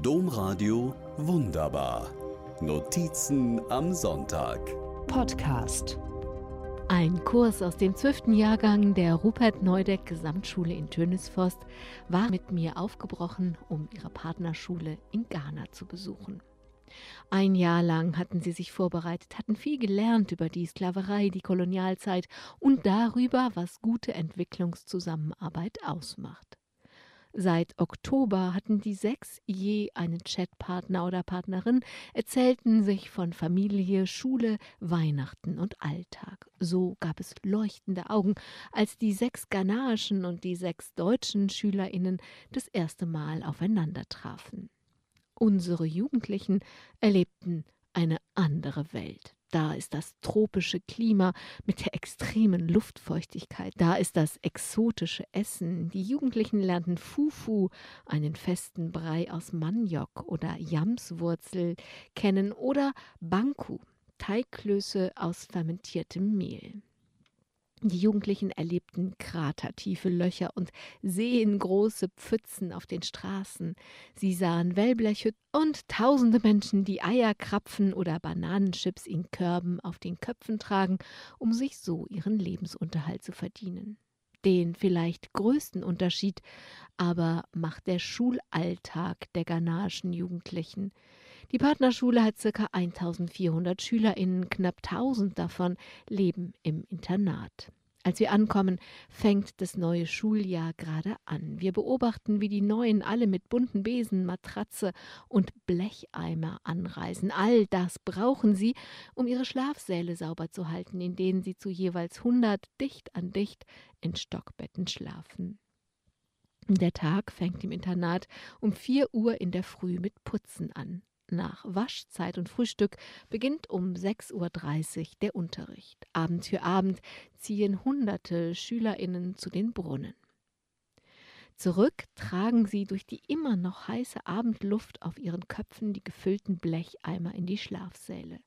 Domradio Wunderbar. Notizen am Sonntag. Podcast. Ein Kurs aus dem 12. Jahrgang der Rupert Neudeck Gesamtschule in Tönisforst war mit mir aufgebrochen, um ihre Partnerschule in Ghana zu besuchen. Ein Jahr lang hatten sie sich vorbereitet, hatten viel gelernt über die Sklaverei, die Kolonialzeit und darüber, was gute Entwicklungszusammenarbeit ausmacht. Seit Oktober hatten die sechs je einen Chatpartner oder Partnerin, erzählten sich von Familie, Schule, Weihnachten und Alltag. So gab es leuchtende Augen, als die sechs ghanaischen und die sechs deutschen SchülerInnen das erste Mal aufeinander trafen. Unsere Jugendlichen erlebten eine andere Welt. Da ist das tropische Klima mit der extremen Luftfeuchtigkeit. Da ist das exotische Essen. Die Jugendlichen lernten Fufu, einen festen Brei aus Maniok oder Jamswurzel, kennen oder Banku, Teigklöße aus fermentiertem Mehl. Die Jugendlichen erlebten kratertiefe Löcher und seengroße Pfützen auf den Straßen. Sie sahen Wellbleche und tausende Menschen, die Eier krapfen oder Bananenchips in Körben auf den Köpfen tragen, um sich so ihren Lebensunterhalt zu verdienen. Den vielleicht größten Unterschied aber macht der Schulalltag der ghanaischen Jugendlichen. Die Partnerschule hat ca. 1400 SchülerInnen, knapp 1000 davon leben im Internat. Als wir ankommen, fängt das neue Schuljahr gerade an. Wir beobachten, wie die Neuen alle mit bunten Besen, Matratze und Blecheimer anreisen. All das brauchen sie, um ihre Schlafsäle sauber zu halten, in denen sie zu jeweils 100 dicht an dicht in Stockbetten schlafen. Der Tag fängt im Internat um 4 Uhr in der Früh mit Putzen an. Nach Waschzeit und Frühstück beginnt um 6.30 Uhr der Unterricht. Abend für Abend ziehen hunderte SchülerInnen zu den Brunnen. Zurück tragen sie durch die immer noch heiße Abendluft auf ihren Köpfen die gefüllten Blecheimer in die Schlafsäle.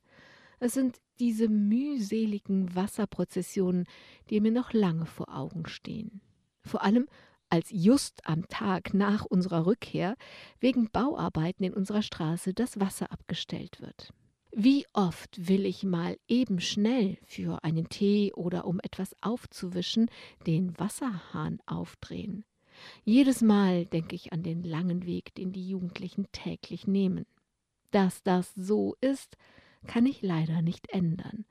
Es sind diese mühseligen Wasserprozessionen, die mir noch lange vor Augen stehen. Vor allem als just am Tag nach unserer Rückkehr wegen Bauarbeiten in unserer Straße das Wasser abgestellt wird. Wie oft will ich mal eben schnell für einen Tee oder um etwas aufzuwischen den Wasserhahn aufdrehen. Jedes Mal denke ich an den langen Weg, den die Jugendlichen täglich nehmen. Dass das so ist, kann ich leider nicht ändern.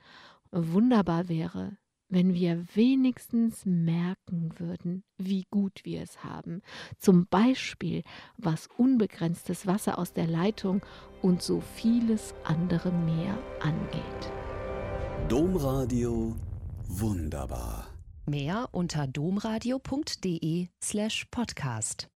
Wunderbar wäre, wenn wir wenigstens merken würden, wie gut wir es haben. Zum Beispiel, was unbegrenztes Wasser aus der Leitung und so vieles andere mehr angeht. Domradio wunderbar. Mehr unter domradio.de slash podcast.